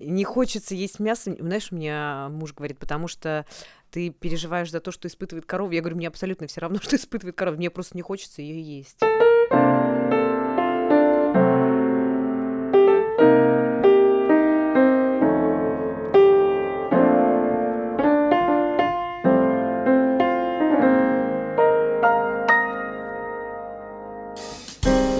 Не хочется есть мясо. Знаешь, мне муж говорит, потому что ты переживаешь за то, что испытывает корова. Я говорю, мне абсолютно все равно, что испытывает корова. Мне просто не хочется ее есть.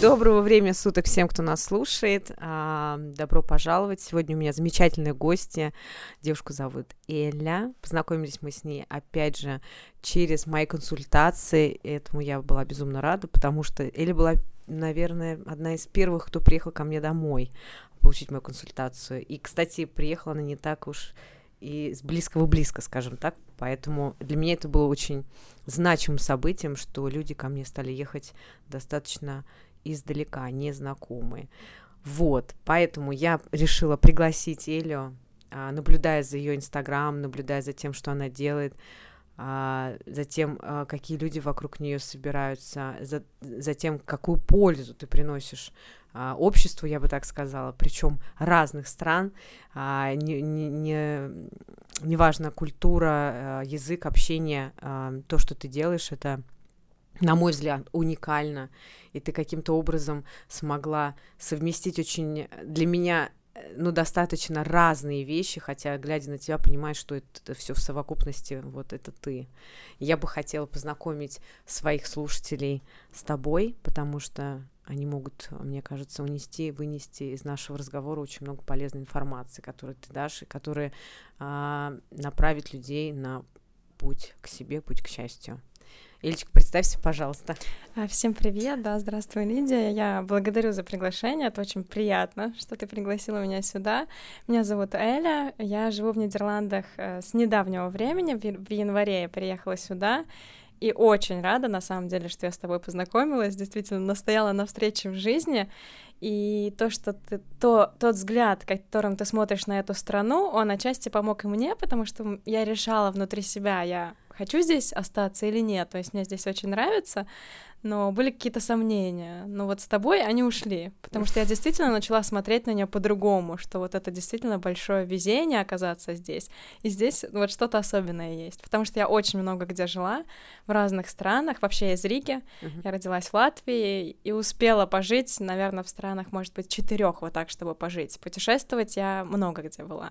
Доброго времени суток всем, кто нас слушает. А, добро пожаловать. Сегодня у меня замечательные гости. Девушку зовут Эля. Познакомились мы с ней, опять же, через мои консультации. Этому я была безумно рада, потому что Эля была, наверное, одна из первых, кто приехал ко мне домой получить мою консультацию. И, кстати, приехала она не так уж и с близкого близко, скажем так. Поэтому для меня это было очень значимым событием, что люди ко мне стали ехать достаточно издалека, незнакомые. Вот, поэтому я решила пригласить Элю, а, наблюдая за ее инстаграм, наблюдая за тем, что она делает, а, за тем, а, какие люди вокруг нее собираются, за, за тем, какую пользу ты приносишь обществу, я бы так сказала, причем разных стран, не, не, не, неважно, культура, язык, общение, то, что ты делаешь, это на мой взгляд, уникально, и ты каким-то образом смогла совместить очень для меня э, ну, достаточно разные вещи, хотя, глядя на тебя, понимаешь, что это, это все в совокупности, вот это ты. Я бы хотела познакомить своих слушателей с тобой, потому что они могут, мне кажется, унести, вынести из нашего разговора очень много полезной информации, которую ты дашь, и которая а, направит людей на путь к себе, путь к счастью. Ильчик, представься, пожалуйста. А, всем привет, да, здравствуй, Лидия. Я благодарю за приглашение, это очень приятно, что ты пригласила меня сюда. Меня зовут Эля, я живу в Нидерландах э, с недавнего времени, в январе я приехала сюда, и очень рада, на самом деле, что я с тобой познакомилась, действительно настояла на встрече в жизни, и то, что ты, то, тот взгляд, которым ты смотришь на эту страну, он отчасти помог и мне, потому что я решала внутри себя, я хочу здесь остаться или нет. То есть мне здесь очень нравится, но были какие-то сомнения. Но вот с тобой они ушли, потому что я действительно начала смотреть на нее по-другому, что вот это действительно большое везение оказаться здесь. И здесь вот что-то особенное есть, потому что я очень много где жила, в разных странах. Вообще я из Риги, uh-huh. я родилась в Латвии и успела пожить, наверное, в странах, может быть, четырех вот так, чтобы пожить. Путешествовать я много где была.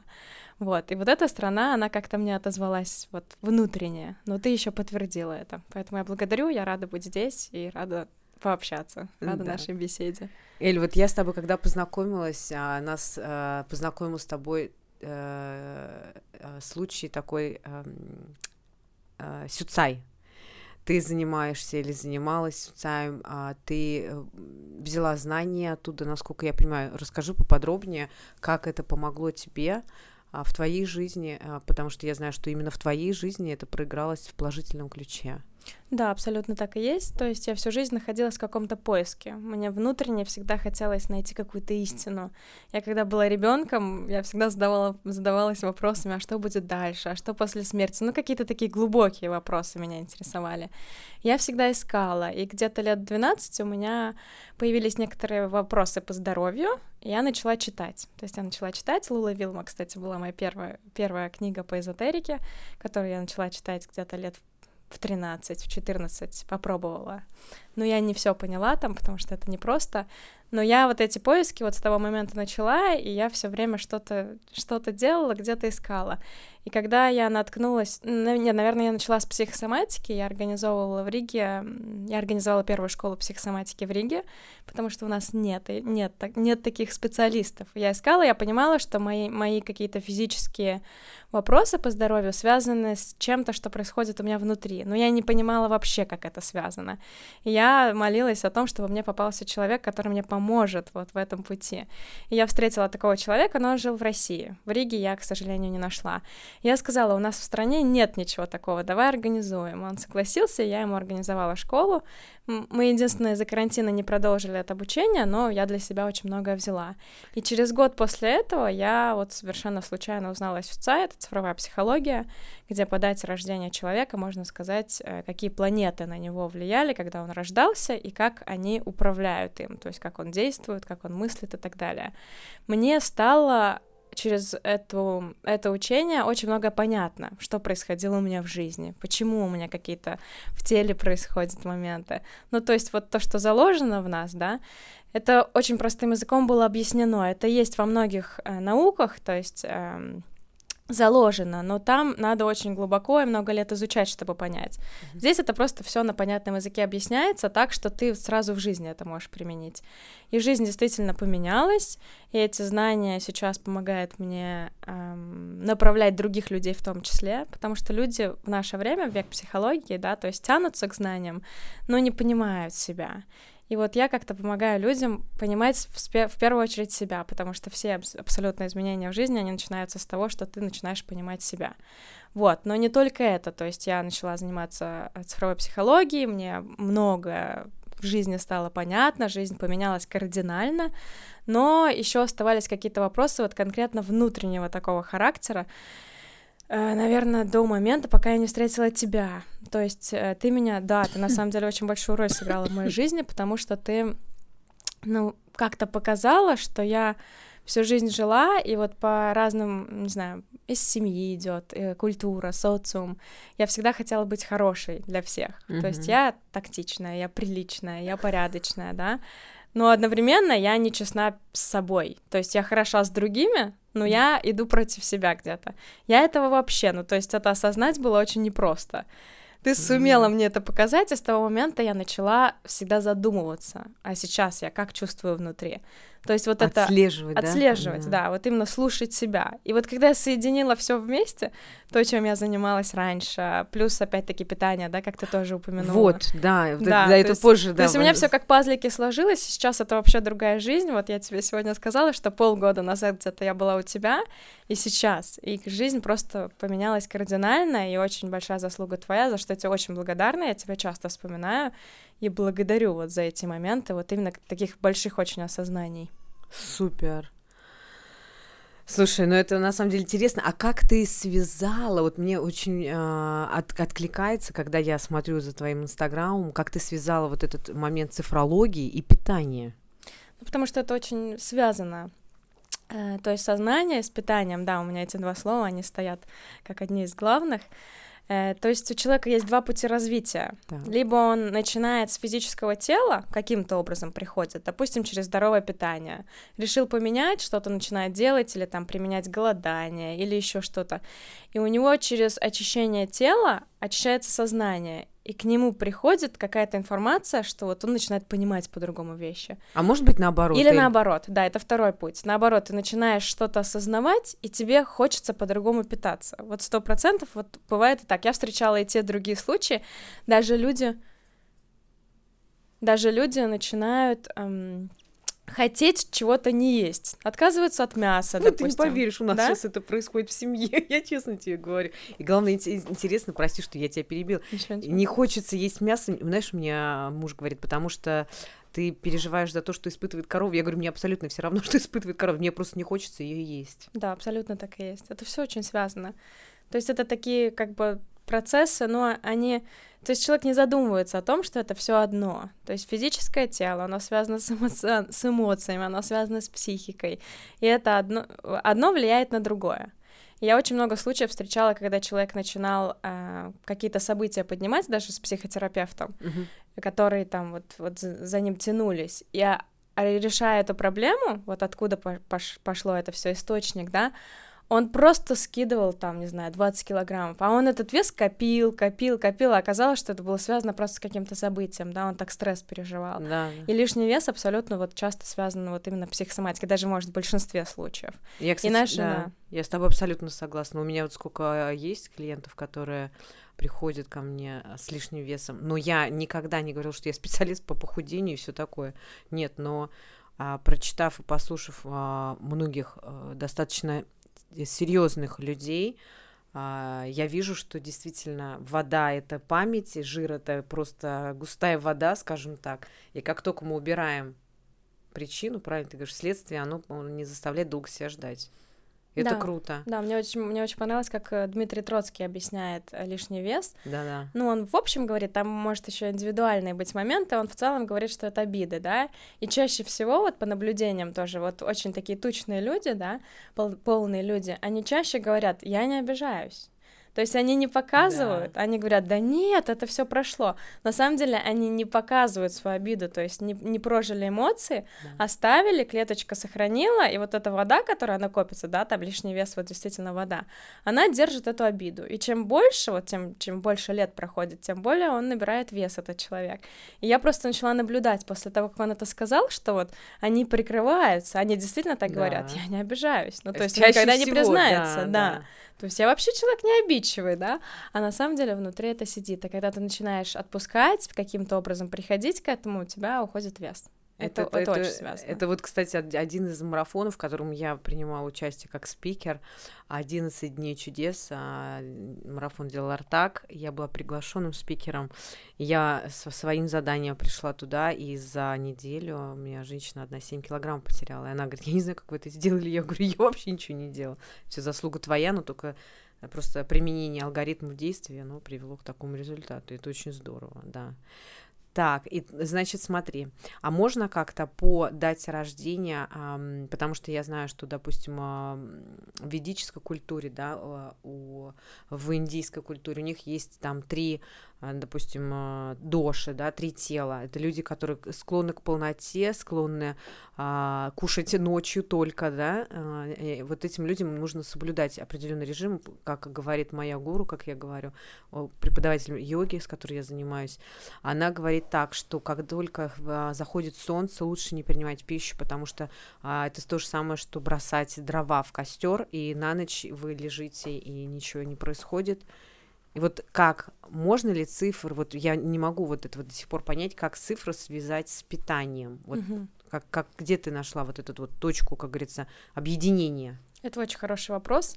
Вот, и вот эта страна, она как-то мне отозвалась вот внутренне, но ты еще подтвердила это. Поэтому я благодарю, я рада быть здесь и рада пообщаться, рада да. нашей беседе. Эль, вот я с тобой когда познакомилась, а, нас а, познакомил с тобой а, случай такой а, а, Сюцай. Ты занимаешься или занималась Сюцаем, а ты взяла знания оттуда, насколько я понимаю. Расскажи поподробнее, как это помогло тебе а, в твоей жизни, а, потому что я знаю, что именно в твоей жизни это проигралось в положительном ключе. Да, абсолютно так и есть. То есть я всю жизнь находилась в каком-то поиске. Мне внутренне всегда хотелось найти какую-то истину. Я когда была ребенком, я всегда задавала, задавалась вопросами, а что будет дальше, а что после смерти. Ну, какие-то такие глубокие вопросы меня интересовали. Я всегда искала, и где-то лет 12 у меня появились некоторые вопросы по здоровью, и я начала читать. То есть я начала читать. Лула Вилма, кстати, была моя первая, первая книга по эзотерике, которую я начала читать где-то лет в 13, в 14 попробовала. Но я не все поняла там, потому что это непросто. Но я вот эти поиски вот с того момента начала, и я все время что-то что делала, где-то искала. И когда я наткнулась, нет, наверное, я начала с психосоматики, я организовывала в Риге, я организовала первую школу психосоматики в Риге, потому что у нас нет, нет, нет таких специалистов. Я искала, я понимала, что мои, мои какие-то физические вопросы по здоровью связаны с чем-то, что происходит у меня внутри, но я не понимала вообще, как это связано. И я молилась о том, чтобы мне попался человек, который мне поможет вот в этом пути. И я встретила такого человека, но он жил в России. В Риге я, к сожалению, не нашла. Я сказала, у нас в стране нет ничего такого, давай организуем. Он согласился, я ему организовала школу. Мы единственное за карантина не продолжили это обучение, но я для себя очень многое взяла. И через год после этого я вот совершенно случайно узнала СУЦА, это цифровая психология, где по дате рождения человека можно сказать, э, какие планеты на него влияли, когда он рождался, и как они управляют им, то есть как он действует, как он мыслит и так далее. Мне стало через эту, это учение очень много понятно, что происходило у меня в жизни, почему у меня какие-то в теле происходят моменты. Ну, то есть вот то, что заложено в нас, да, это очень простым языком было объяснено. Это есть во многих э, науках, то есть э, заложено, но там надо очень глубоко и много лет изучать, чтобы понять. Mm-hmm. Здесь это просто все на понятном языке объясняется так, что ты сразу в жизни это можешь применить. И жизнь действительно поменялась, и эти знания сейчас помогают мне эм, направлять других людей в том числе, потому что люди в наше время, в век психологии, да, то есть тянутся к знаниям, но не понимают себя. И вот я как-то помогаю людям понимать в, спе- в первую очередь себя, потому что все абс- абсолютные изменения в жизни, они начинаются с того, что ты начинаешь понимать себя. Вот, но не только это, то есть я начала заниматься э, цифровой психологией, мне много в жизни стало понятно, жизнь поменялась кардинально, но еще оставались какие-то вопросы вот конкретно внутреннего такого характера, наверное, до момента, пока я не встретила тебя. То есть э, ты меня, да, ты на самом деле очень большую роль сыграла в моей жизни, потому что ты, ну, как-то показала, что я всю жизнь жила, и вот по разным, не знаю, из семьи идет, э, культура, социум. Я всегда хотела быть хорошей для всех. Mm-hmm. То есть я тактичная, я приличная, я порядочная, да. Но одновременно я не честна с собой. То есть я хороша с другими, но я иду против себя где-то. Я этого вообще, ну то есть это осознать было очень непросто. Ты сумела mm-hmm. мне это показать, и с того момента я начала всегда задумываться, а сейчас я как чувствую внутри. То есть вот отслеживать, это отслеживать, да? да, вот именно слушать себя. И вот когда я соединила все вместе, то, чем я занималась раньше, плюс опять-таки питание, да, как ты тоже упомянула. Вот, да, да, да это есть, позже, да. То есть у меня все как пазлики сложилось, сейчас это вообще другая жизнь. Вот я тебе сегодня сказала, что полгода назад где-то я была у тебя, и сейчас. И жизнь просто поменялась кардинально, и очень большая заслуга твоя, за что я тебе очень благодарна, я тебя часто вспоминаю и благодарю вот за эти моменты, вот именно таких больших очень осознаний. Супер. Слушай, ну это на самом деле интересно. А как ты связала? Вот мне очень э, от, откликается, когда я смотрю за твоим инстаграмом, как ты связала вот этот момент цифрологии и питания? Ну, потому что это очень связано. Э, то есть сознание с питанием, да, у меня эти два слова, они стоят как одни из главных. Э, то есть у человека есть два пути развития. Да. Либо он начинает с физического тела, каким-то образом приходит, допустим, через здоровое питание. Решил поменять, что-то начинает делать, или там применять голодание, или еще что-то. И у него через очищение тела очищается сознание и к нему приходит какая-то информация, что вот он начинает понимать по-другому вещи. А может быть наоборот? Или, или наоборот, да, это второй путь. Наоборот, ты начинаешь что-то осознавать, и тебе хочется по-другому питаться. Вот сто процентов вот бывает и так. Я встречала и те другие случаи, даже люди, даже люди начинают эм, хотеть чего-то не есть, отказываются от мяса, ну, допустим. ты не поверишь, у нас да? сейчас это происходит в семье, я честно тебе говорю. И главное, интересно, прости, что я тебя перебил, не хочется есть мясо, знаешь, у меня муж говорит, потому что ты переживаешь за то, что испытывает корова. Я говорю, мне абсолютно все равно, что испытывает корова, мне просто не хочется ее есть. Да, абсолютно так и есть. Это все очень связано. То есть это такие как бы процессы, но они то есть человек не задумывается о том, что это все одно. То есть физическое тело, оно связано с, эмоци... с эмоциями, оно связано с психикой. И это одно, одно влияет на другое. Я очень много случаев встречала, когда человек начинал э, какие-то события поднимать, даже с психотерапевтом, uh-huh. которые там вот, вот за ним тянулись. Я решая эту проблему, вот откуда пош- пошло это все источник, да, он просто скидывал там, не знаю, 20 килограммов, а он этот вес копил, копил, копил, а оказалось, что это было связано просто с каким-то событием, да, он так стресс переживал. Да. И лишний вес абсолютно вот часто связан вот именно психосоматикой, даже, может, в большинстве случаев. Я, кстати, Иначе, да, да. я с тобой абсолютно согласна. У меня вот сколько есть клиентов, которые приходят ко мне а, с лишним весом. Но я никогда не говорила, что я специалист по похудению и все такое. Нет, но а, прочитав и послушав а, многих а, достаточно серьезных людей, а, я вижу, что действительно вода это память, и жир это просто густая вода, скажем так. И как только мы убираем причину, правильно ты говоришь, следствие, оно не заставляет долго себя ждать. Это Да. круто. Да, мне очень, мне очень понравилось, как э, Дмитрий Троцкий объясняет э, лишний вес. Да-да. Ну, он в общем говорит, там может еще индивидуальные быть моменты, он в целом говорит, что это обиды, да, и чаще всего, вот по наблюдениям тоже, вот очень такие тучные люди, да, пол- полные люди, они чаще говорят, я не обижаюсь. То есть они не показывают, они говорят, да нет, это все прошло. На самом деле они не показывают свою обиду, то есть не, не прожили эмоции, Да. оставили, клеточка сохранила, и вот эта вода, которая накопится, да, там лишний вес, вот действительно вода, она держит эту обиду. И чем больше, вот тем, чем больше лет проходит, тем более он набирает вес, этот человек. И я просто начала наблюдать после того, как он это сказал, что вот они прикрываются, они действительно так Да. говорят, я не обижаюсь. Ну, то есть Чаще никогда не всего, признается, да, да. да. То есть я вообще человек не обидчивый, да, а на самом деле внутри это сидит. И когда ты начинаешь отпускать, каким-то образом приходить к этому, у тебя уходит вес. Это, это, очень связано. Это вот, кстати, од- один из марафонов, в котором я принимала участие как спикер. 11 дней чудес. а, Марафон делал Артак. Я была приглашенным спикером. Я со своим заданием пришла туда, и за неделю у меня женщина одна 7 килограмм потеряла. И она говорит, я не знаю, как вы это сделали. Я говорю, я вообще ничего не делала. Все заслуга твоя, но только э, просто применение алгоритмов действия, оно привело к такому результату. Это очень здорово, да. Так, и, значит, смотри, а можно как-то по дате рождения, ам, потому что я знаю, что, допустим, ам, в ведической культуре, да, а, у, в индийской культуре у них есть там три, допустим, а, доши, да, три тела. Это люди, которые склонны к полноте, склонны а, кушать ночью только, да. а, и вот этим людям нужно соблюдать определенный режим, как говорит моя гуру, как я говорю, преподаватель йоги, с которой я занимаюсь, она говорит так, что как только а, заходит солнце, лучше не принимать пищу, потому что а, это то же самое, что бросать дрова в костер, и на ночь вы лежите, и ничего не происходит. И вот как, можно ли цифр, вот я не могу вот этого до сих пор понять, как цифры связать с питанием, вот Мгм. как, как, где ты нашла вот эту вот точку, как говорится, объединения? Это очень хороший вопрос.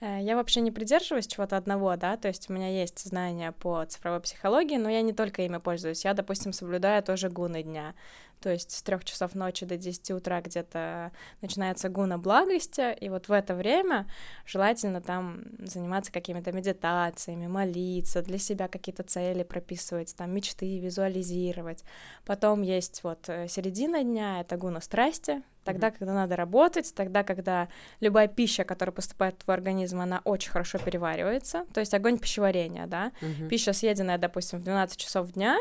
Э, Я вообще не придерживаюсь чего-то одного, да, то есть у меня есть знания по цифровой психологии, но я не только ими пользуюсь. Я, допустим, соблюдаю тоже гуны дня. То есть с трех часов ночи до 10 утра где-то начинается гуна благости, и вот в это время желательно там заниматься какими-то медитациями, молиться, для себя какие-то цели прописывать, там мечты визуализировать. Потом есть вот э, середина дня, это гуна страсти, тогда, когда надо работать, тогда, когда любая пища, которая поступает в твой организм, она очень хорошо переваривается, то есть огонь пищеварения, да, Мгм. пища, съеденная, допустим, в 12 часов дня,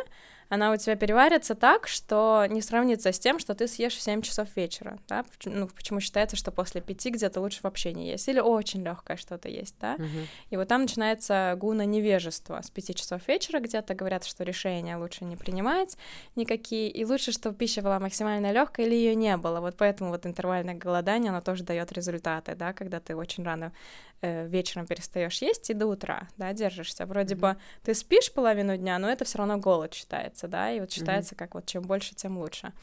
она у тебя переварится так, что не сравнится с тем, что ты съешь в 7 часов вечера, да, ну, почему считается, что после пяти где-то лучше вообще не есть, или очень легкое что-то есть, да, Мгм. и вот там начинается гуна невежества с 5 часов вечера, где-то говорят, что решения лучше не принимать никакие, и лучше, чтобы пища была максимально легкая или ее не было. Вот поэтому вот интервальное голодание, оно тоже дает результаты, да, когда ты очень рано вечером перестаешь есть и до утра, да, держишься. Вроде Мгм. бы ты спишь половину дня, но это все равно голод считается, да, и вот считается как вот чем больше, тем лучше.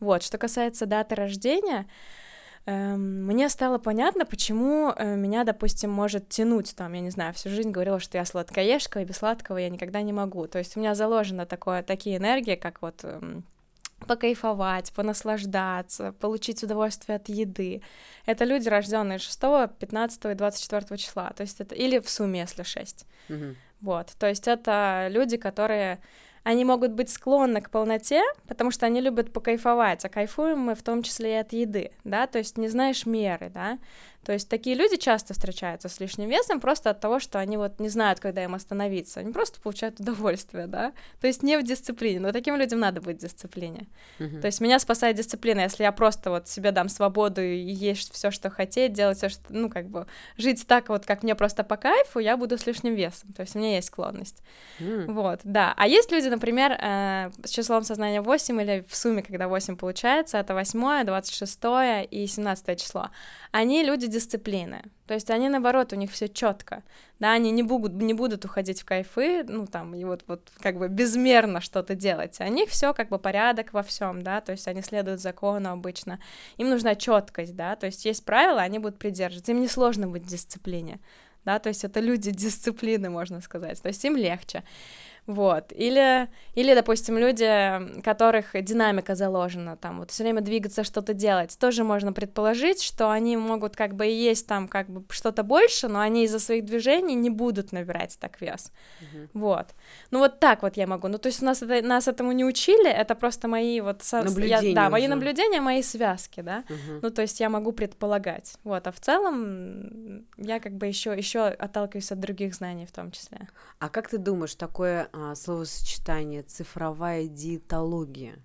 Вот, что касается даты рождения, эм, мне стало понятно, почему э, меня, допустим, может тянуть там, я не знаю, всю жизнь говорила, что я сладкоежка, и без сладкого я никогда не могу. То есть у меня заложено такое, такие энергии, как вот эм, покайфовать, понаслаждаться, получить удовольствие от еды. Это люди, рожденные 6, 15 и 24 числа, то есть это или в сумме, если 6. Мгм. Вот, то есть это люди, которые они могут быть склонны к полноте, потому что они любят покайфовать, а кайфуем мы в том числе и от еды, да, то есть не знаешь меры, да, То есть такие люди часто встречаются с лишним весом просто от того, что они вот не знают, когда им остановиться. Они просто получают удовольствие, да. То есть не в дисциплине. Но таким людям надо быть в дисциплине. Uh-huh. То есть меня спасает дисциплина, если я просто вот себе дам свободу и есть все, что хотеть, делать все, что, ну, как бы, жить так вот, как мне просто по кайфу, я буду с лишним весом. То есть у меня есть склонность. Mm. Вот, да. А есть люди, например, э, с числом сознания 8 или в сумме, когда 8 получается, это 8, 26 и 17 число. Они люди дисциплины. То есть они, наоборот, у них все четко. Да, они не будут, не будут уходить в кайфы, ну, там, и вот, вот как бы безмерно что-то делать. У них все как бы порядок во всем, да, то есть они следуют закону обычно. Им нужна четкость, да, то есть есть правила, они будут придерживаться. Им несложно быть в дисциплине, да, то есть это люди дисциплины, можно сказать, то есть им легче. Вот. Или, или, допустим, люди, которых динамика заложена, там, вот все время двигаться, что-то делать, тоже можно предположить, что они могут как бы и есть там как бы что-то больше, но они из-за своих движений не будут набирать так вес. Uh-huh. Вот. Ну вот так вот я могу. Ну то есть у нас это, нас этому не учили, это просто мои вот... Наблюдения я, Да, мои наблюдения, мои связки, да. Uh-huh. Ну то есть я могу предполагать. Вот. А в целом я как бы еще еще отталкиваюсь от других знаний в том числе. А как ты думаешь, такое а, словосочетание цифровая диетология.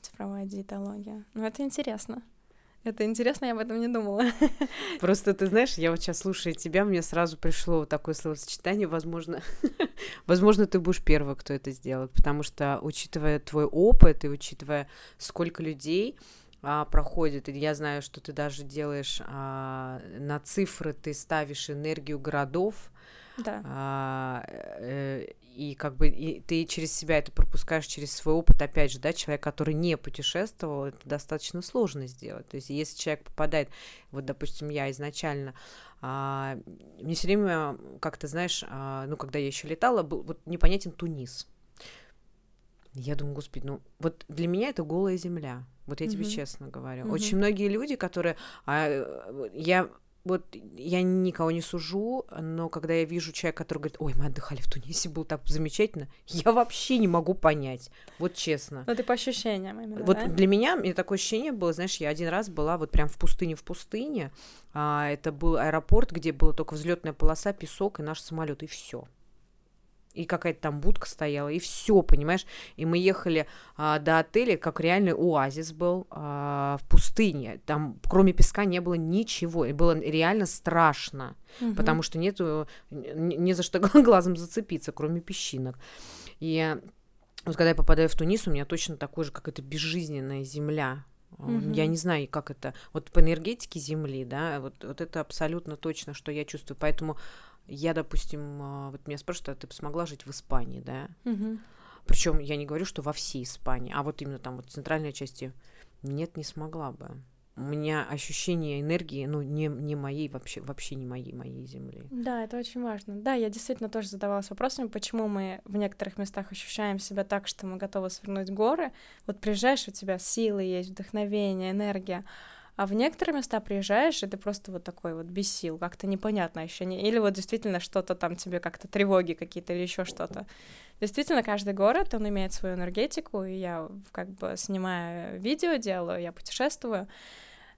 Цифровая диетология. Ну, это интересно. Это интересно, я об этом не думала. Просто ты знаешь, я вот сейчас слушая тебя, мне сразу пришло вот такое словосочетание, возможно, возможно, ты будешь первый, кто это сделает, потому что, учитывая твой опыт и учитывая, сколько людей а, проходит, и я знаю, что ты даже делаешь а, на цифры, ты ставишь энергию городов, да. А, э, и как бы и ты через себя это пропускаешь через свой опыт, опять же, да, человек, который не путешествовал, это достаточно сложно сделать. То есть если человек попадает, вот, допустим, я изначально, а, мне все время как-то, знаешь, а, ну, когда я еще летала, был вот непонятен Тунис. Я думаю, господи, ну вот для меня это голая земля. Вот я mm-hmm. тебе честно говорю. Mm-hmm. Очень многие люди, которые, а, я вот я никого не сужу, но когда я вижу человека, который говорит, ой, мы отдыхали в Тунисе, было так замечательно, я вообще не могу понять, вот честно. Ну, ты по ощущениям именно, Вот да? для меня, мне такое ощущение было, знаешь, я один раз была вот прям в пустыне в пустыне, а, это был аэропорт, где была только взлетная полоса, песок и наш самолет, и все и какая-то там будка стояла, и все, понимаешь? И мы ехали а, до отеля, как реальный оазис был а, в пустыне. Там кроме песка не было ничего, и было реально страшно, угу. потому что нету не, за что глазом зацепиться, кроме песчинок. И вот когда я попадаю в Тунис, у меня точно такой же, как это безжизненная земля. Mm-hmm. Я не знаю, как это. Вот по энергетике Земли, да, вот, вот это абсолютно точно, что я чувствую. Поэтому я, допустим, а, вот меня спрашивают, а ты смогла жить в Испании, да? Угу. Причем я не говорю, что во всей Испании, а вот именно там вот центральной части нет, не смогла бы. У меня ощущение энергии, ну, не, не моей, вообще, вообще не моей, моей земли. Да, это очень важно. Да, я действительно тоже задавалась вопросами, почему мы в некоторых местах ощущаем себя так, что мы готовы свернуть горы. Вот приезжаешь, у тебя силы есть, вдохновение, энергия, а в некоторые места приезжаешь, и ты просто вот такой вот без сил, как-то непонятное ощущение. Или вот действительно что-то там тебе как-то тревоги какие-то или еще что-то. Действительно, каждый город, он имеет свою энергетику, и я как бы снимаю видео, делаю, я путешествую,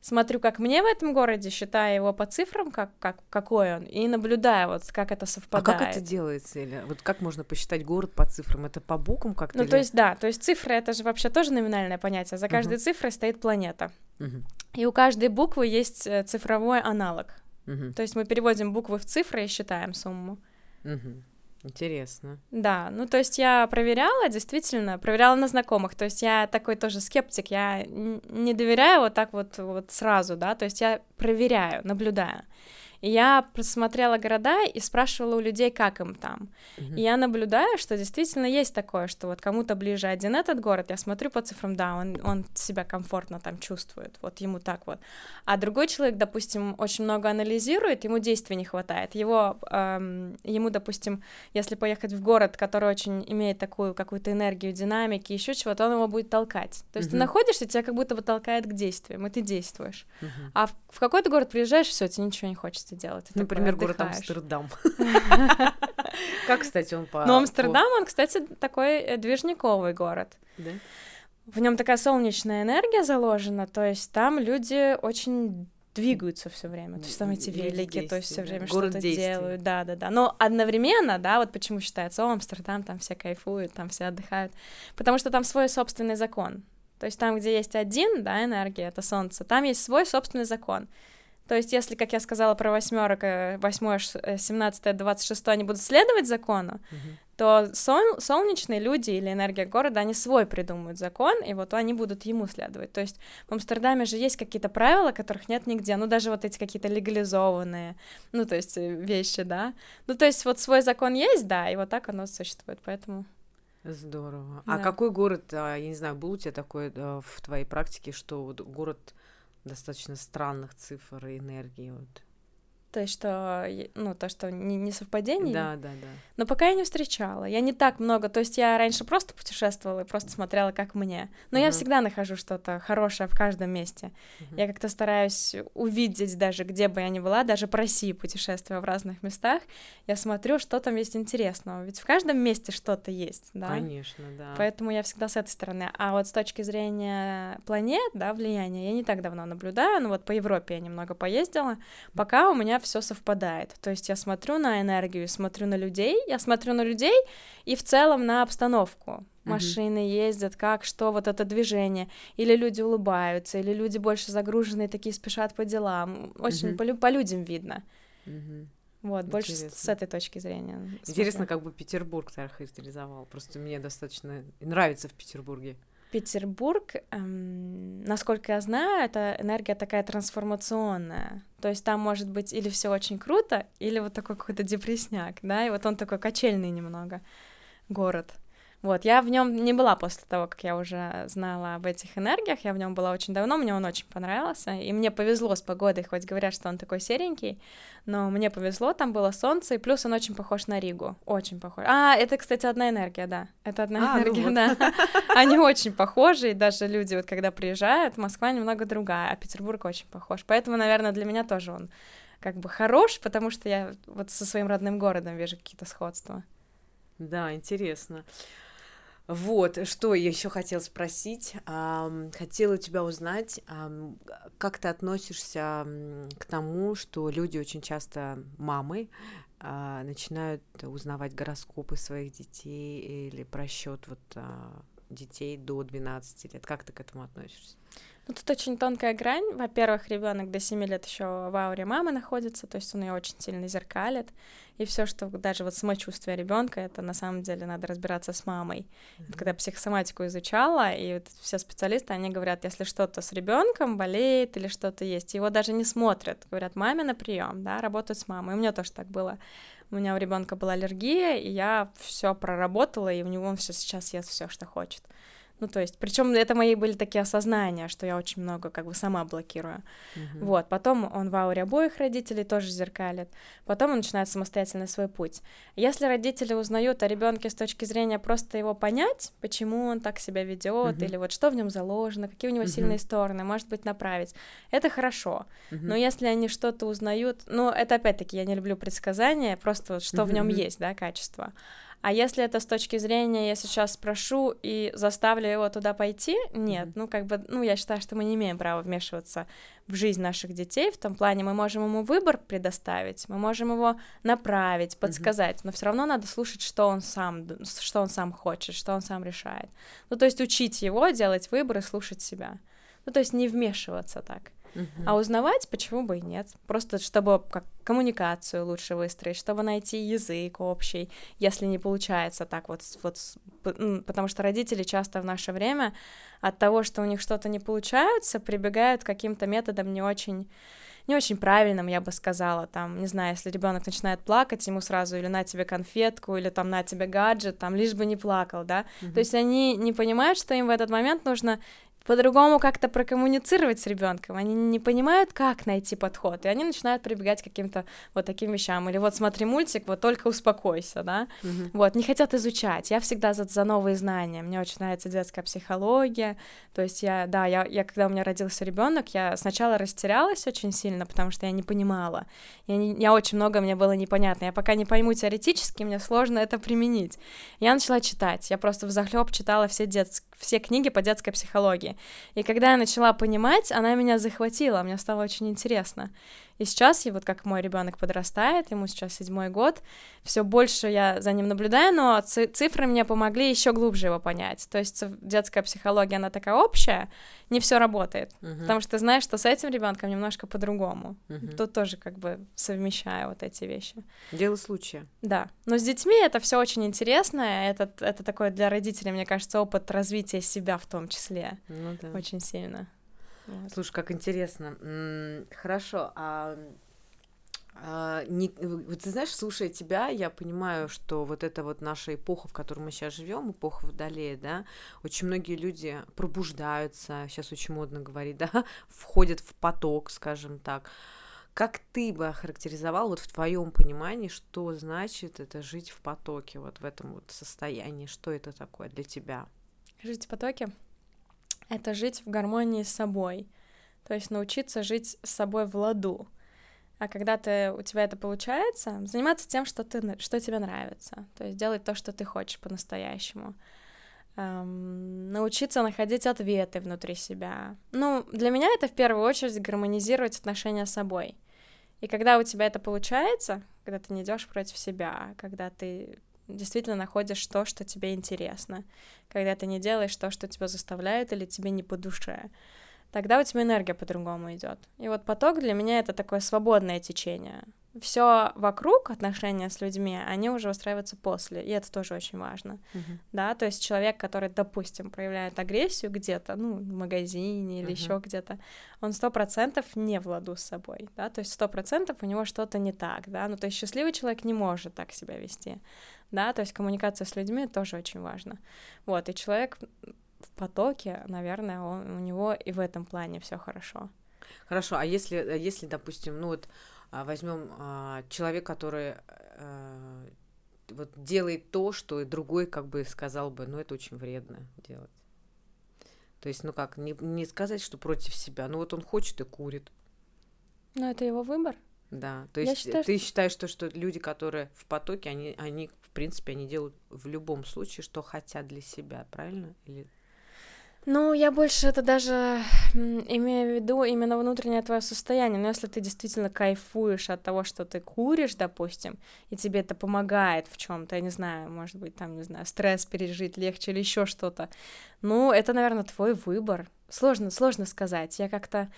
смотрю, как мне в этом городе, считаю его по цифрам, как, как, какой он, и наблюдаю, вот как это совпадает. А как это делается, или вот как можно посчитать город по цифрам? Это по буквам как-то? Ну, или... то есть, да, то есть цифры — это же вообще тоже номинальное понятие. За каждой uh-huh. цифрой стоит планета. Uh-huh. И у каждой буквы есть э, цифровой аналог. Угу. То есть мы переводим буквы в цифры и считаем сумму. Угу. Интересно. Да, ну то есть я проверяла, действительно, проверяла на знакомых, то есть я такой тоже скептик, я не доверяю вот так вот, вот сразу, да, то есть я проверяю, наблюдаю. И я просмотрела города и спрашивала у людей, как им там. Uh-huh. И я наблюдаю, что действительно есть такое, что вот кому-то ближе один этот город, я смотрю по цифрам, да, он, он себя комфортно там чувствует, вот ему так вот. А другой человек, допустим, очень много анализирует, ему действий не хватает. Его, эм, ему, допустим, если поехать в город, который очень имеет такую какую-то энергию, динамики, еще чего-то, он его будет толкать. То есть uh-huh. ты находишься, тебя как будто бы толкает к действиям, и ты действуешь. Uh-huh. А в, в какой-то город приезжаешь, все, тебе ничего не хочется хочется делать. Ты Например, город Амстердам. Как, кстати, он по... Ну, Амстердам, он, кстати, такой э, движниковый город. Да? В нем такая солнечная энергия заложена, то есть там люди очень двигаются все время, то есть там эти велики, то есть все время что-то делают, да, да, да. Но одновременно, да, вот почему считается, о, Амстердам, там все кайфуют, там все отдыхают, потому что там свой собственный закон. То есть там, где есть один, да, энергия, это солнце, там есть свой собственный закон. То есть, если, как я сказала про восьмерок, э, восьмое, э, семнадцатое, двадцать шестое, они будут следовать закону, uh-huh. то сол- солнечные люди или энергия города, они свой придумают закон, и вот они будут ему следовать. То есть в Амстердаме же есть какие-то правила, которых нет нигде, ну даже вот эти какие-то легализованные, ну то есть э, вещи, да. Ну то есть вот свой закон есть, да, и вот так оно существует, поэтому... Здорово. А да. А какой город, а, я не знаю, был у тебя такой в твоей практике, что город достаточно странных цифр и энергии. Вот. То есть, что, ну, то, что не, не совпадение. Да, да, да. Но пока я не встречала. Я не так много. То есть, я раньше просто путешествовала и просто смотрела, как мне. Но uh-huh. я всегда нахожу что-то хорошее в каждом месте. Uh-huh. Я как-то стараюсь увидеть даже, где бы я ни была, даже по России путешествуя в разных местах, я смотрю, что там есть интересного. Ведь в каждом месте что-то есть, да? Конечно, да. Поэтому я всегда с этой стороны. А вот с точки зрения планет, да, влияния, я не так давно наблюдаю. Ну, вот по Европе я немного поездила. Пока у меня все совпадает. То есть я смотрю на энергию, смотрю на людей, я смотрю на людей и в целом на обстановку. Машины mm-hmm. ездят, как, что, вот это движение. Или люди улыбаются, или люди больше загруженные, такие спешат по делам. Очень mm-hmm. по, по людям видно. Mm-hmm. Вот, Интересно. больше с, с этой точки зрения. Интересно, как бы Петербург ты характеризовал. Просто мне достаточно нравится в Петербурге. Петербург, эм, насколько я знаю, это энергия такая трансформационная. То есть там может быть или все очень круто, или вот такой какой-то депресняк, да, и вот он такой качельный немного город. Вот, я в нем не была после того, как я уже знала об этих энергиях, я в нем была очень давно, мне он очень понравился, и мне повезло с погодой, хоть говорят, что он такой серенький, но мне повезло, там было солнце, и плюс он очень похож на Ригу, очень похож. А, это, кстати, одна энергия, да, это одна а, ну энергия, ну вот. да. Они очень похожи, и даже люди, вот когда приезжают, Москва немного другая, а Петербург очень похож, поэтому, наверное, для меня тоже он как бы хорош, потому что я вот со своим родным городом вижу какие-то сходства. Да, интересно. Вот, что я еще хотела спросить. Хотела у тебя узнать, как ты относишься к тому, что люди очень часто, мамы, а, начинают узнавать гороскопы своих детей или просчет вот а, детей до 12 лет. Как ты к этому относишься? Ну, тут очень тонкая грань. Во-первых, ребенок до 7 лет еще в ауре мамы находится, то есть он ее очень сильно зеркалит. И все, что даже вот самочувствие ребенка, это на самом деле надо разбираться с мамой. Mm-hmm. Когда психосоматику изучала, и вот все специалисты, они говорят, если что-то с ребенком болеет или что-то есть, его даже не смотрят. Говорят, маме на прием, да, работают с мамой. У меня тоже так было. У меня у ребенка была аллергия, и я все проработала, и у него он все сейчас ест все, что хочет. Ну, то есть, причем это мои были такие осознания, что я очень много как бы сама блокирую. Uh-huh. Вот, потом он в ауре обоих родителей тоже зеркалит. Потом он начинает самостоятельно свой путь. Если родители узнают о ребенке с точки зрения просто его понять, почему он так себя ведет, uh-huh. или вот что в нем заложено, какие у него uh-huh. сильные стороны, может быть, направить, это хорошо. Uh-huh. Но если они что-то узнают, ну, это опять-таки, я не люблю предсказания, просто вот что uh-huh. в нем есть, да, качество. А если это с точки зрения, я сейчас спрошу и заставлю его туда пойти, нет, mm-hmm. ну как бы, ну я считаю, что мы не имеем права вмешиваться в жизнь наших детей, в том плане мы можем ему выбор предоставить, мы можем его направить, подсказать, mm-hmm. но все равно надо слушать, что он сам, что он сам хочет, что он сам решает. Ну то есть учить его делать выбор и слушать себя. Ну то есть не вмешиваться так. А узнавать, почему бы и нет? Просто чтобы как коммуникацию лучше выстроить, чтобы найти язык общий, если не получается так вот, вот потому что родители часто в наше время от того, что у них что-то не получается, прибегают к каким-то методам не очень не очень правильным, я бы сказала, там, не знаю, если ребенок начинает плакать, ему сразу или на тебе конфетку, или там на тебе гаджет, там, лишь бы не плакал, да, mm-hmm. то есть они не понимают, что им в этот момент нужно по-другому как-то прокоммуницировать с ребенком. Они не понимают, как найти подход, и они начинают прибегать к каким-то вот таким вещам. Или вот смотри мультик, вот только успокойся, да. Uh-huh. Вот, не хотят изучать. Я всегда за, за новые знания. Мне очень нравится детская психология. То есть я, да, я, я когда у меня родился ребенок, я сначала растерялась очень сильно, потому что я не понимала. Я, не, я очень много мне было непонятно. Я пока не пойму теоретически, мне сложно это применить. Я начала читать. Я просто в захлеб читала все, дет... все книги по детской психологии. И когда я начала понимать, она меня захватила, мне стало очень интересно. И сейчас, я вот как мой ребенок подрастает, ему сейчас седьмой год, все больше я за ним наблюдаю, но цифры мне помогли еще глубже его понять. То есть детская психология, она такая общая, не все работает, uh-huh. потому что ты знаешь, что с этим ребенком немножко по-другому. Uh-huh. Тут тоже как бы совмещаю вот эти вещи. Дело случая. Да, но с детьми это все очень интересно, это, это такой для родителей, мне кажется, опыт развития себя в том числе. Ну, да. Очень сильно. Вот. Слушай, как интересно. Хорошо, а а, не, вот ты знаешь, слушая тебя, я понимаю, что вот эта вот наша эпоха, в которой мы сейчас живем, эпоха Водолея, да, очень многие люди пробуждаются, сейчас очень модно говорить, да, входят в поток, скажем так. Как ты бы охарактеризовал вот в твоем понимании, что значит это жить в потоке, вот в этом вот состоянии, что это такое для тебя? Жить в потоке — это жить в гармонии с собой, то есть научиться жить с собой в ладу. А когда ты, у тебя это получается, заниматься тем, что, ты, что тебе нравится, то есть делать то, что ты хочешь по-настоящему. Эм, научиться находить ответы внутри себя. Ну, для меня это в первую очередь гармонизировать отношения с собой. И когда у тебя это получается, когда ты не идешь против себя, когда ты действительно находишь то, что тебе интересно, когда ты не делаешь то, что тебя заставляет или тебе не по душе, тогда у тебя энергия по-другому идет. И вот поток для меня это такое свободное течение. Все вокруг отношения с людьми, они уже устраиваются после, и это тоже очень важно, uh-huh. да, то есть человек, который, допустим, проявляет агрессию где-то, ну, в магазине или uh-huh. еще где-то, он сто процентов не в ладу с собой, да, то есть сто процентов у него что-то не так, да, ну, то есть счастливый человек не может так себя вести, да, то есть коммуникация с людьми тоже очень важно, вот, и человек в потоке, наверное, он, у него и в этом плане все хорошо. Хорошо, а если, если, допустим, ну вот а, возьмем а, человек, который а, вот делает то, что и другой как бы сказал бы, ну это очень вредно делать. То есть, ну как, не, не сказать, что против себя, ну вот он хочет и курит. Но это его выбор. Да, то есть считаю, ты что... считаешь, что, что люди, которые в потоке, они, они, в принципе, они делают в любом случае, что хотят для себя, правильно? Или ну, я больше это даже имею в виду именно внутреннее твое состояние. Но если ты действительно кайфуешь от того, что ты куришь, допустим, и тебе это помогает в чем-то, я не знаю, может быть, там, не знаю, стресс пережить легче или еще что-то, ну, это, наверное, твой выбор. Сложно, сложно сказать. Я как-то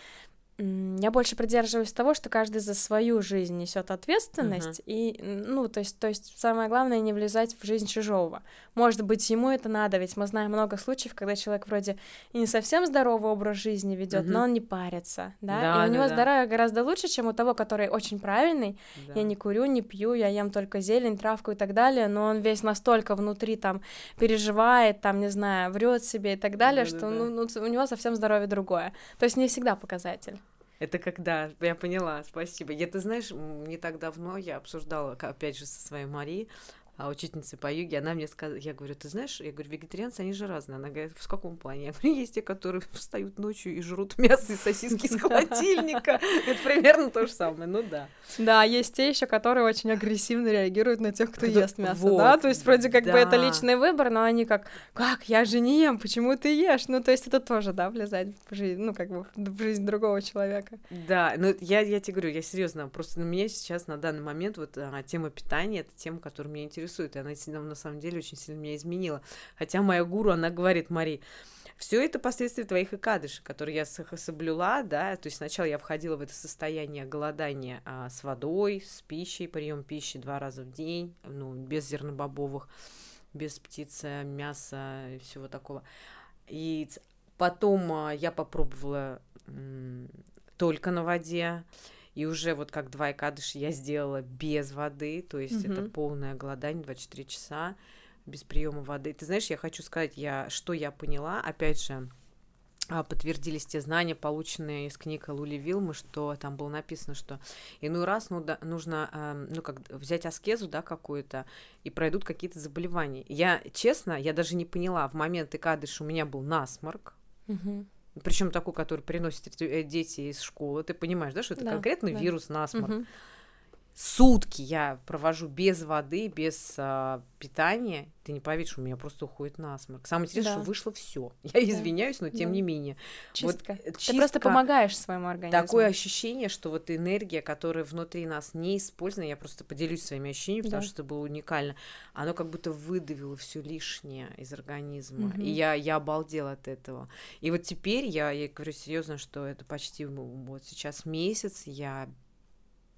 я больше придерживаюсь того, что каждый за свою жизнь несет ответственность, uh-huh. и, ну, то есть, то есть самое главное не влезать в жизнь чужого. Может быть, ему это надо, ведь мы знаем много случаев, когда человек вроде и не совсем здоровый образ жизни ведет, uh-huh. но он не парится, да, да и у него да, здоровье да. гораздо лучше, чем у того, который очень правильный. Да. Я не курю, не пью, я ем только зелень, травку и так далее, но он весь настолько внутри там переживает, там не знаю, врет себе и так далее, да, что да, да. Ну, ну, у него совсем здоровье другое. То есть не всегда показатель. Это когда, я поняла, спасибо. Я, ты знаешь, не так давно я обсуждала, опять же, со своей Марией, а учительница по йоге, она мне сказала, я говорю, ты знаешь, я говорю, вегетарианцы, они же разные. Она говорит, в каком плане? Я говорю, есть те, которые встают ночью и жрут мясо и сосиски из холодильника. Это примерно то же самое, ну да. Да, есть те еще, которые очень агрессивно реагируют на тех, кто ест мясо, да? То есть вроде как бы это личный выбор, но они как, как, я же не ем, почему ты ешь? Ну, то есть это тоже, да, влезать в жизнь, ну, как бы в жизнь другого человека. Да, ну я, я тебе говорю, я серьезно, просто на меня сейчас на данный момент вот а, тема питания, это тема, которая меня интересует интересует, и она на самом деле очень сильно меня изменила. Хотя моя гуру, она говорит, Мари, все это последствия твоих икадышей, которые я соблюла, да, то есть сначала я входила в это состояние голодания а, с водой, с пищей, прием пищи два раза в день, ну, без зернобобовых, без птицы, мяса и всего такого. И потом а, я попробовала м, только на воде, и уже вот как два икадыша я сделала без воды, то есть угу. это полное голодание 24 часа без приема воды. Ты знаешь, я хочу сказать, я, что я поняла, опять же, а, подтвердились те знания, полученные из книг Лули Вилмы, что там было написано, что иной раз ну, да, нужно э, ну, как, взять аскезу да, какую-то, и пройдут какие-то заболевания. Я, честно, я даже не поняла, в момент икадыш у меня был насморк, угу причем такой, который приносят э, дети из школы, ты понимаешь, да, что это да, конкретный да. вирус насморк. Угу. Сутки я провожу без воды, без а, питания, ты не поверишь, у меня просто уходит насморк. Самое интересное, да. что вышло все. Я извиняюсь, но тем да. не менее. Чистка. Вот, чистка. Ты просто помогаешь своему организму. Такое ощущение, что вот энергия, которая внутри нас не использована, я просто поделюсь своими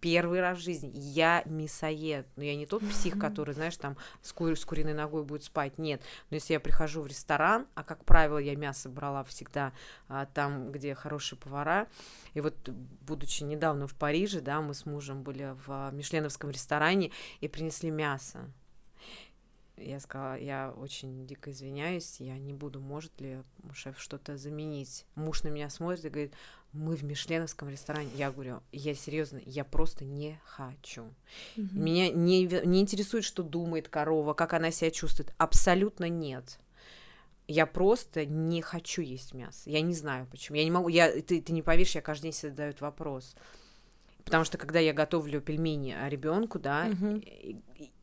первый раз в жизни. Я мясоед. Но я не тот псих, который, знаешь, там с, кур с куриной ногой будет спать. Нет. Но если я прихожу в ресторан, а как правило, я мясо брала всегда а, там, где хорошие повара. И вот, будучи недавно в Париже, да, мы с мужем были в а, Мишленовском ресторане и принесли мясо. Я сказала, я очень дико извиняюсь, я не буду, может ли шеф что-то заменить. Муж на меня смотрит и говорит, мы в Мишленовском ресторане. Я говорю, я серьезно, я просто не хочу. Угу. Меня не, не интересует, что думает корова, как она себя чувствует. Абсолютно нет. Я просто не хочу есть мясо. Я не знаю почему. Я не могу. Я, ты, ты не поверишь, я каждый день себе задают вопрос. Потому что когда я готовлю пельмени ребенку, да, угу.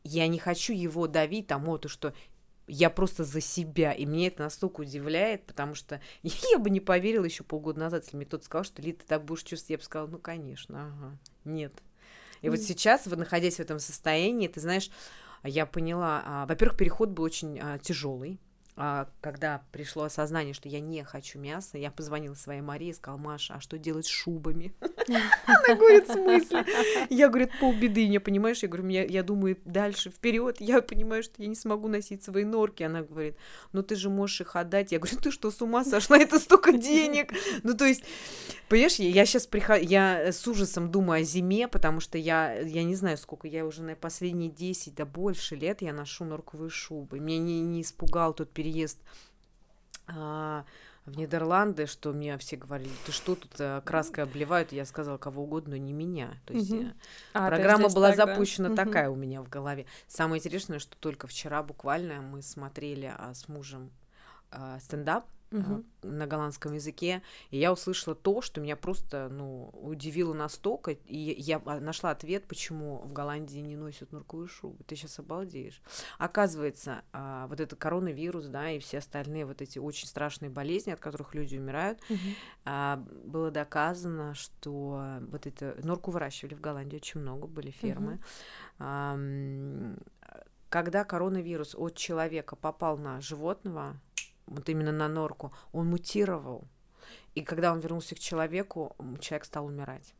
я не хочу его давить тому, то, что я просто за себя, и мне это настолько удивляет, потому что я бы не поверила еще полгода назад, если мне кто-то сказал, что Ли, ты так будешь чувствовать, я бы сказала, ну, конечно, ага, нет. И mm. вот сейчас, вот находясь в этом состоянии, ты знаешь, я поняла, а, во-первых, переход был очень а, тяжелый, а, когда пришло осознание, что я не хочу мяса, я позвонила своей Марии и сказала, Маша, а что делать с шубами? Она говорит, в смысле? Я, говорю, полбеды, не понимаешь? Я говорю, я думаю дальше, вперед. Я понимаю, что я не смогу носить свои норки. Она говорит, ну ты же можешь их отдать. Я говорю, ты что, с ума сошла? Это столько денег. Ну, то есть, понимаешь, я сейчас прихожу, я с ужасом думаю о зиме, потому что я, я не знаю, сколько, я уже на последние 10, да больше лет я ношу норковые шубы. Меня не, не испугал тот период переезд а, в Нидерланды, что мне все говорили, ты что тут а, краской обливают, я сказала кого угодно, но не меня. То есть угу. а, программа была так, запущена да? такая угу. у меня в голове. Самое интересное, что только вчера буквально мы смотрели а, с мужем а, стендап угу. на голландском языке, и я услышала то, что меня просто, ну, удивило настолько, и я нашла ответ, почему в Голландии не носят норковую шубу. Ты сейчас обалдеешь. Оказывается, а, вот этот коронавирус, да, и все остальные вот эти очень страшные болезни, от которых люди умирают, угу. а, было доказано, что вот это норку выращивали в Голландии очень много, были фермы. Угу. А, когда коронавирус от человека попал на животного, вот именно на норку, он мутировал. И когда он вернулся к человеку, человек стал умирать.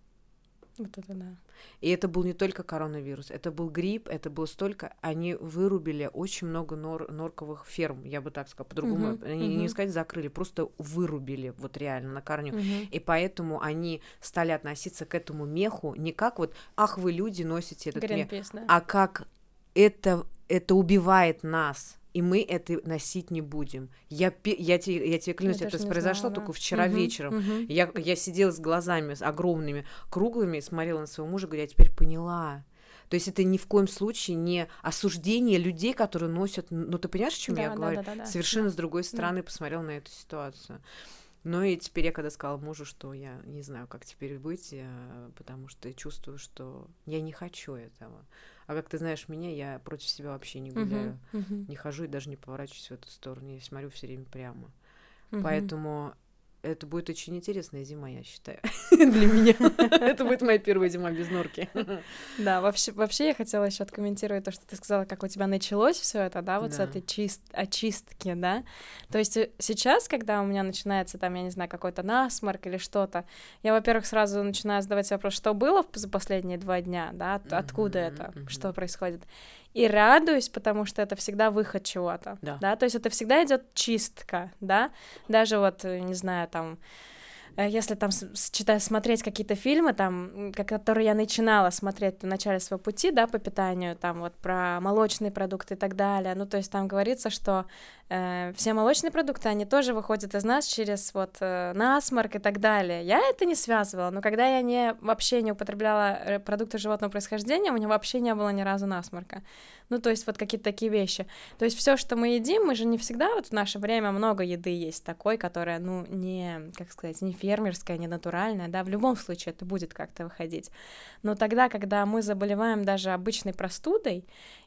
Вот это да. И это был не только коронавирус, это был грипп, это было столько. Они вырубили очень много нор норковых ферм, я бы так сказала, по-другому. Uh-huh, они uh-huh. не сказать закрыли, просто вырубили вот реально на корню. Uh-huh. И поэтому они стали относиться к этому меху не как вот, ах, вы люди носите этот Greenpeace, мех, да. а как это это убивает нас и мы это носить не будем. Я, я, тебе, я тебе клянусь, я это произошло знала, только вчера угу, вечером. Угу. Я, я сидела с глазами огромными, круглыми, смотрела на своего мужа, говорю, я теперь поняла. То есть это ни в коем случае не осуждение людей, которые носят... Ну, ты понимаешь, о чем да, я да, говорю? Да, да, да, Совершенно да. с другой стороны да. посмотрела на эту ситуацию. Ну и теперь я когда сказала мужу, что я не знаю, как теперь быть, я, потому что чувствую, что я не хочу этого. А как ты знаешь меня, я против себя вообще не гуляю, uh-huh, uh-huh. не хожу и даже не поворачиваюсь в эту сторону. Я смотрю все время прямо. Uh-huh. Поэтому это будет очень интересная зима, я считаю, для меня. Это будет моя первая зима без норки. Да, вообще, вообще я хотела еще откомментировать то, что ты сказала, как у тебя началось все это, да, вот с этой чист очистки, да. То есть э, сейчас, когда у меня начинается там, я не знаю, какой-то насморк или что-то, я, во-первых, сразу начинаю задавать вопрос, что было за последние два дня, да, откуда это, что происходит и радуюсь, потому что это всегда выход чего-то, да. да, то есть это всегда идет чистка, да, даже вот, э, не знаю, там, если там читать, смотреть какие-то фильмы, там, которые я начинала смотреть в начале своего пути, да, по питанию, там вот про молочные продукты и так далее, ну, то есть там говорится, что э, все молочные продукты, они тоже выходят из нас через вот э, насморк и так далее. Я это не связывала, но когда я не, вообще не употребляла э, продукты животного происхождения, у меня вообще не было ни разу насморка. Ну, то есть вот какие-то такие вещи. То есть все, что мы едим, мы же не всегда, вот в наше время много еды есть такой, которая, ну, не, как сказать, не фермерская, не натуральная, да, в любом случае это будет как-то выходить. Но тогда, когда мы заболеваем даже обычной простудой,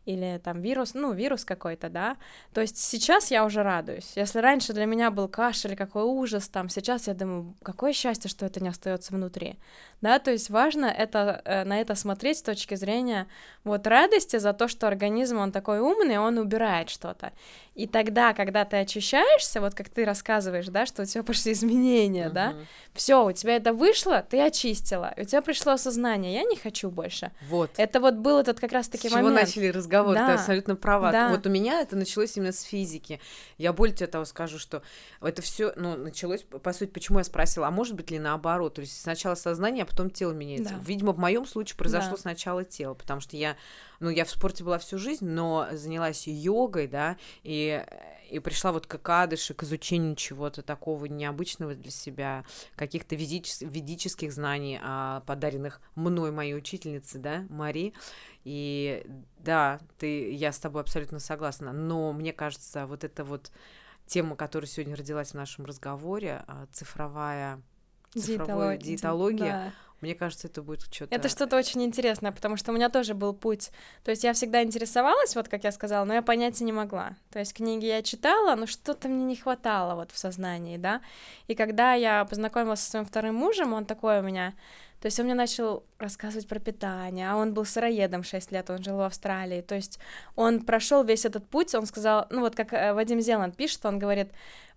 или там вирус, ну, вирус какой-то, да, то есть сейчас я уже радуюсь. Если раньше для меня был кашель, какой ужас, там, сейчас я думаю, какое счастье, что это не остается внутри, да, то есть важно это, э, на это смотреть с точки зрения вот радости за то, что организм, он такой умный, он убирает что-то. И тогда, когда ты очищаешься, вот как ты рассказываешь, да, что у тебя пошли изменения, uh-huh. да, все, у тебя это вышло, ты очистила, у тебя пришло осознание, я не хочу больше. Вот. Это вот был этот как раз-таки момент. С чего начали разговор, да. ты абсолютно права. Да. Вот у меня это началось именно с физики. Я более того скажу, что это все, ну, началось, по сути, почему я спросила, а может быть ли наоборот, то есть сначала сознание, а потом тело меняется. Да. Видимо, в моем случае произошло да. сначала тело, потому что я ну, я в спорте была всю жизнь, но занялась йогой, да, и, и пришла вот к Акадыше, к изучению чего-то такого необычного для себя, каких-то ведичес- ведических знаний, а, подаренных мной, моей учительнице, да, Мари, и да, ты, я с тобой абсолютно согласна, но мне кажется, вот эта вот тема, которая сегодня родилась в нашем разговоре, а, цифровая цифровая диетология, диетология да мне кажется, это будет что-то... Это что-то очень интересное, потому что у меня тоже был путь. То есть я всегда интересовалась, вот как я сказала, но я понятия не могла. То есть книги я читала, но что-то мне не хватало вот в сознании, да. И когда я познакомилась со своим вторым мужем, он такой у меня... То есть он мне начал рассказывать про питание, а он был сыроедом 6 лет, он жил в Австралии. То есть он прошел весь этот путь, он сказал, ну вот как э, Вадим Зеланд пишет, он говорит,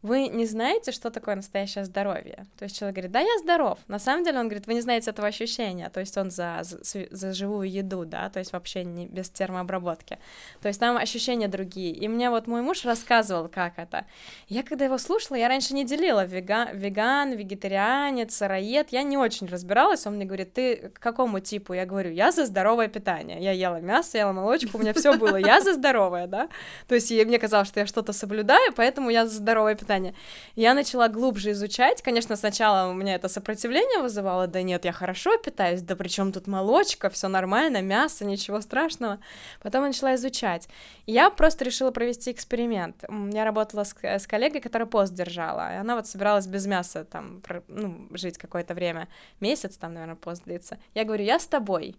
вы не знаете, что такое настоящее здоровье. То есть человек говорит, да, я здоров. На самом деле он говорит, вы не знаете этого ощущения. То есть он за, за, за живую еду, да, то есть вообще не без термообработки. То есть там ощущения другие. И мне вот мой муж рассказывал, как это. Я когда его слушала, я раньше не делила веган, веган вегетарианец, сыроед. Я не очень разбиралась. Он мне говорит, ты к какому типу? Я говорю, я за здоровое питание. Я ела мясо, ела молочку, у меня все было. Я за здоровое, да. То есть мне казалось, что я что-то соблюдаю, поэтому я за здоровое питание питания. Я начала глубже изучать. Конечно, сначала у меня это сопротивление вызывало, да нет, я хорошо питаюсь, да причем тут молочка, все нормально, мясо, ничего страшного. Потом начала изучать. Я просто решила провести эксперимент. Я работала с, с коллегой, которая пост держала, и она вот собиралась без мяса там, ну, жить какое-то время, месяц там, наверное, пост длится. Я говорю, я с тобой.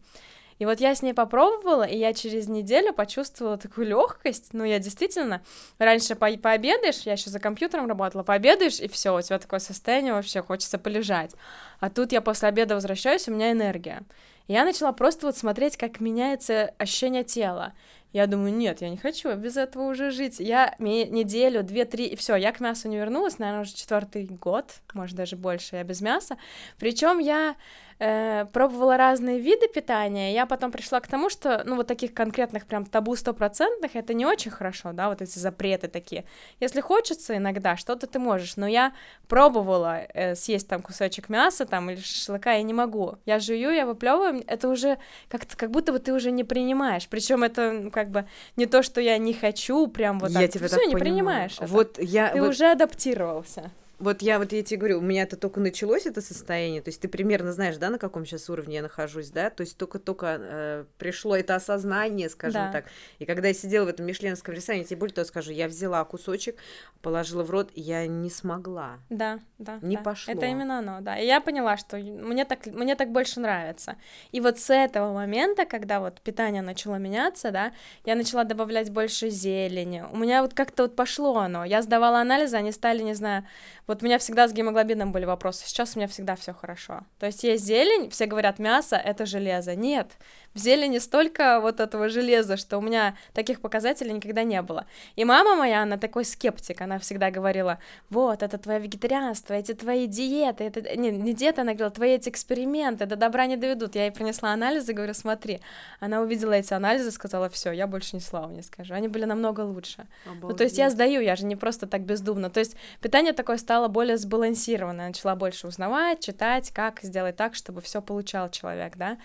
И вот я с ней попробовала, и я через неделю почувствовала такую легкость. Ну, я действительно раньше по пообедаешь, я еще за компьютером работала, пообедаешь, и все, у тебя такое состояние вообще, хочется полежать. А тут я после обеда возвращаюсь, у меня энергия. И я начала просто вот смотреть, как меняется ощущение тела. Я думаю, нет, я не хочу без этого уже жить. Я неделю, две, три, и все, я к мясу не вернулась, наверное, уже четвертый год, может даже больше, я без мяса. Причем я э, пробовала разные виды питания, я потом пришла к тому, что, ну, вот таких конкретных прям табу стопроцентных, это не очень хорошо, да, вот эти запреты такие. Если хочется иногда, что-то ты можешь, но я пробовала э, съесть там кусочек мяса там или шашлыка, я не могу. Я жую, я выплевываю, это уже как-то, как будто бы ты уже не принимаешь, причем это, ну, как бы, не то, что я не хочу, прям вот я так, тебя все, так не понимаю. принимаешь это. Вот я... Ты вот... уже адаптировался вот я вот я тебе говорю, у меня это только началось это состояние, то есть ты примерно знаешь, да, на каком сейчас уровне я нахожусь, да, то есть только-только э, пришло это осознание, скажем да. так, и когда я сидела в этом мишленском ресторане, я тебе более того скажу, я взяла кусочек, положила в рот, и я не смогла. Да, да. Не да. пошло. Это именно оно, да. И я поняла, что мне так, мне так больше нравится. И вот с этого момента, когда вот питание начало меняться, да, я начала добавлять больше зелени, у меня вот как-то вот пошло оно, я сдавала анализы, они стали, не знаю, вот у меня всегда с гемоглобином были вопросы, сейчас у меня всегда все хорошо. То есть есть зелень, все говорят, мясо — это железо. Нет, в зелени столько вот этого железа, что у меня таких показателей никогда не было. И мама моя, она такой скептик, она всегда говорила, вот, это твое вегетарианство, эти твои диеты, это не, не диета, она говорила, твои эти эксперименты до добра не доведут. Я ей принесла анализы, говорю, смотри. Она увидела эти анализы, сказала, все, я больше ни слова не скажу. Они были намного лучше. Обалдеть. Ну, то есть я сдаю, я же не просто так бездумно. То есть питание такое стало более сбалансированное, начала больше узнавать, читать, как сделать так, чтобы все получал человек, да.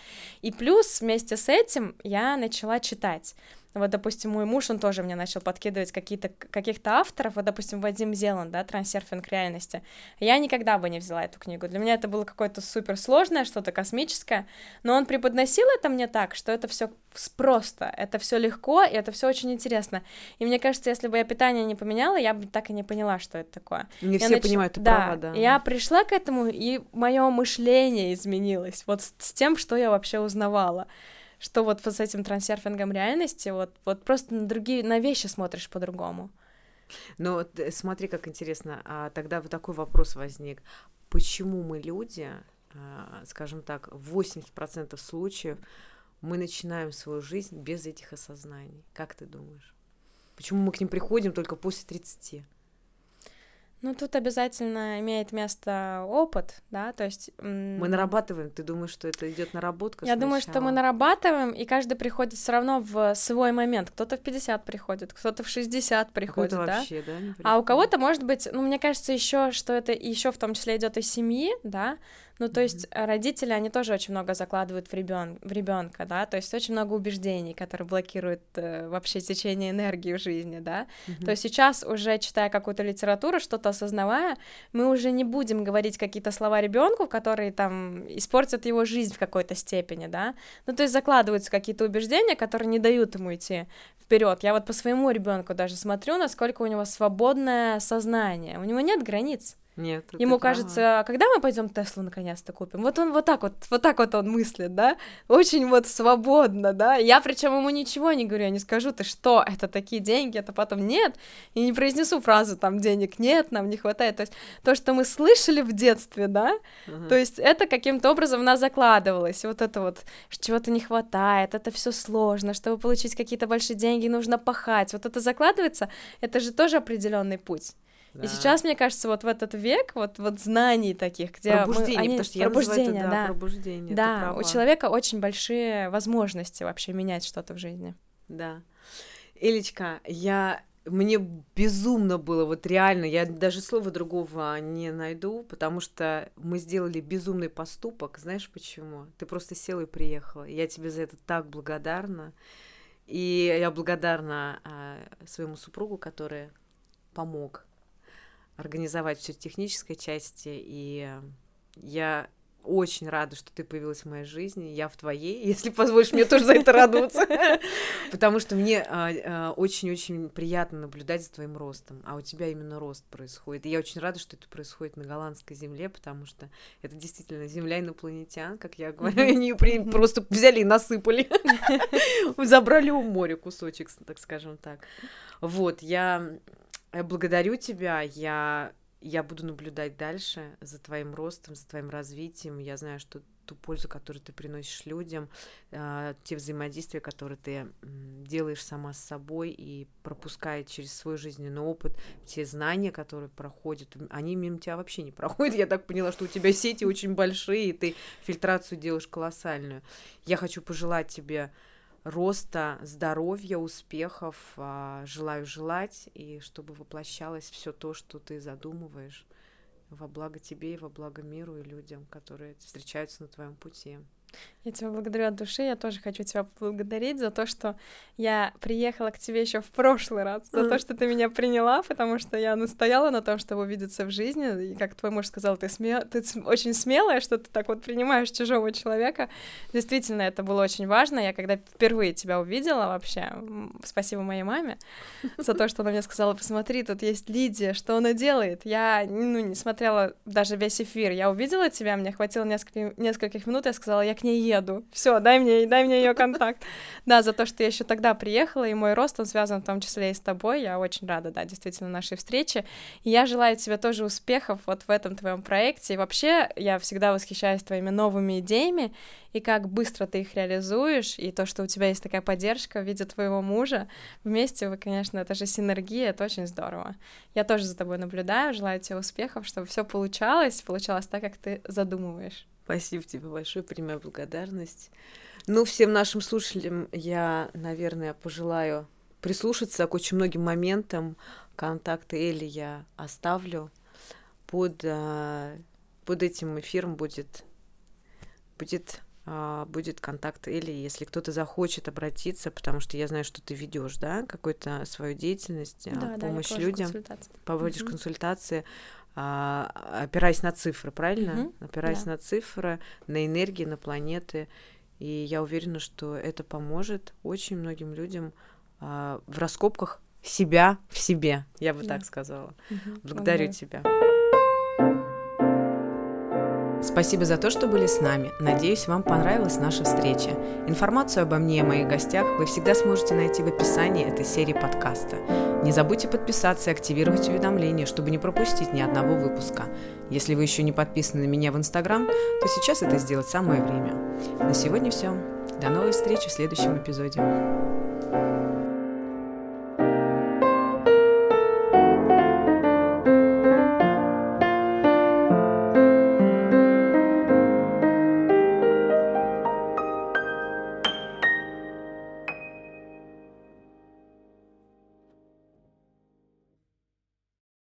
И плюс вместе вместе с этим я начала читать. Вот, допустим, мой муж, он тоже мне начал подкидывать какие-то, каких-то авторов, вот, допустим, Вадим Зеланд, да, «Трансерфинг реальности». Я никогда бы не взяла эту книгу. Для меня это было какое-то суперсложное, что-то космическое, но он преподносил это мне так, что это все просто, это все легко, и это все очень интересно. И мне кажется, если бы я питание не поменяла, я бы так и не поняла, что это такое. Не все нач... понимают, ты да, права, да. Я пришла к этому, и мое мышление изменилось вот с, с тем, что я вообще узнавала что вот, вот с этим трансерфингом реальности вот, вот просто на другие, на вещи смотришь по-другому. Но смотри, как интересно, а тогда вот такой вопрос возник. Почему мы люди, а, скажем так, в 80% случаев мы начинаем свою жизнь без этих осознаний? Как ты думаешь? Почему мы к ним приходим только после 30? Ну, тут обязательно имеет место опыт, да, то есть... Мы нарабатываем, ты думаешь, что это идет наработка? Я сначала? думаю, что мы нарабатываем, и каждый приходит все равно в свой момент. Кто-то в 50 приходит, кто-то в 60 приходит, да? вообще, да? А у кого-то, может быть, ну, мне кажется, еще, что это еще в том числе идет из семьи, да, ну, то есть mm-hmm. родители, они тоже очень много закладывают в, ребен... в ребенка, да, то есть очень много убеждений, которые блокируют э, вообще течение энергии в жизни, да. Mm-hmm. То есть сейчас уже читая какую-то литературу, что-то осознавая, мы уже не будем говорить какие-то слова ребенку, которые там испортят его жизнь в какой-то степени, да. Ну, то есть закладываются какие-то убеждения, которые не дают ему идти вперед. Я вот по своему ребенку даже смотрю, насколько у него свободное сознание. У него нет границ. Нет. Ему кажется, права. когда мы пойдем Теслу наконец-то купим? Вот он вот так вот, вот так вот он мыслит, да? Очень вот свободно, да? Я причем ему ничего не говорю, я не скажу, ты что, это такие деньги, это потом нет, и не произнесу фразу там денег нет, нам не хватает. То есть то, что мы слышали в детстве, да, uh-huh. то есть это каким-то образом в нас закладывалось. Вот это вот чего-то не хватает, это все сложно, чтобы получить какие-то большие деньги, нужно пахать. Вот это закладывается, это же тоже определенный путь. Да. И сейчас, мне кажется, вот в этот век вот, вот знаний таких, где пробуждение, мы, они, потому что я пробуждение, это, да, да, пробуждение. Да, у человека очень большие возможности вообще менять что-то в жизни. Да. Элечка, я мне безумно было, вот реально, я даже слова другого не найду, потому что мы сделали безумный поступок. Знаешь почему? Ты просто села и приехала. Я тебе за это так благодарна. И я благодарна а, своему супругу, который помог организовать все технической части, и я очень рада, что ты появилась в моей жизни, я в твоей, если позволишь мне тоже за это радоваться, потому что мне а, а, очень-очень приятно наблюдать за твоим ростом, а у тебя именно рост происходит. И я очень рада, что это происходит на голландской земле, потому что это действительно земля инопланетян, как я говорю, они просто взяли и насыпали, забрали у моря кусочек, так скажем так. Вот, я я благодарю тебя, я, я буду наблюдать дальше за твоим ростом, за твоим развитием. Я знаю, что ту пользу, которую ты приносишь людям, э, те взаимодействия, которые ты делаешь сама с собой и пропуская через свой жизненный опыт, те знания, которые проходят, они мимо тебя вообще не проходят. Я так поняла, что у тебя сети очень большие, и ты фильтрацию делаешь колоссальную. Я хочу пожелать тебе роста, здоровья, успехов. А, желаю желать, и чтобы воплощалось все то, что ты задумываешь во благо тебе и во благо миру и людям, которые встречаются на твоем пути. Я тебя благодарю от души. Я тоже хочу тебя поблагодарить за то, что я приехала к тебе еще в прошлый раз, за то, что ты меня приняла, потому что я настояла на том, чтобы увидеться в жизни. И как твой муж сказал, ты, сме... ты очень смелая, что ты так вот принимаешь чужого человека. Действительно, это было очень важно. Я когда впервые тебя увидела вообще, спасибо моей маме за то, что она мне сказала, посмотри, тут есть Лидия, что она делает. Я, ну, не смотрела даже весь эфир. Я увидела тебя, мне хватило несколько, нескольких минут, я сказала, я к ней еду. Все, дай мне, дай мне ее контакт. Да, за то, что я еще тогда приехала, и мой рост, он связан в том числе и с тобой. Я очень рада, да, действительно, нашей встрече. И я желаю тебе тоже успехов вот в этом твоем проекте. И вообще, я всегда восхищаюсь твоими новыми идеями, и как быстро ты их реализуешь, и то, что у тебя есть такая поддержка в виде твоего мужа. Вместе вы, конечно, это же синергия, это очень здорово. Я тоже за тобой наблюдаю, желаю тебе успехов, чтобы все получалось, получалось так, как ты задумываешь. Спасибо тебе большое, примя благодарность. Ну, всем нашим слушателям я, наверное, пожелаю прислушаться к очень многим моментам. Контакты Эли я оставлю. Под, а, под этим эфиром будет, будет а, будет контакт или если кто-то захочет обратиться, потому что я знаю, что ты ведешь, да, какую-то свою деятельность, да, помощь да, людям, проводишь угу. консультации, а, опираясь на цифры, правильно? Угу. Опираясь да. на цифры, на энергии, на планеты. И я уверена, что это поможет очень многим людям а, в раскопках себя в себе, я бы да. так сказала. Угу. Благодарю Благодарю тебя. Спасибо за то, что были с нами. Надеюсь, вам понравилась наша встреча. Информацию обо мне и моих гостях вы всегда сможете найти в описании этой серии подкаста. Не забудьте подписаться и активировать уведомления, чтобы не пропустить ни одного выпуска. Если вы еще не подписаны на меня в Инстаграм, то сейчас это сделать самое время. На сегодня все. До новой встречи в следующем эпизоде.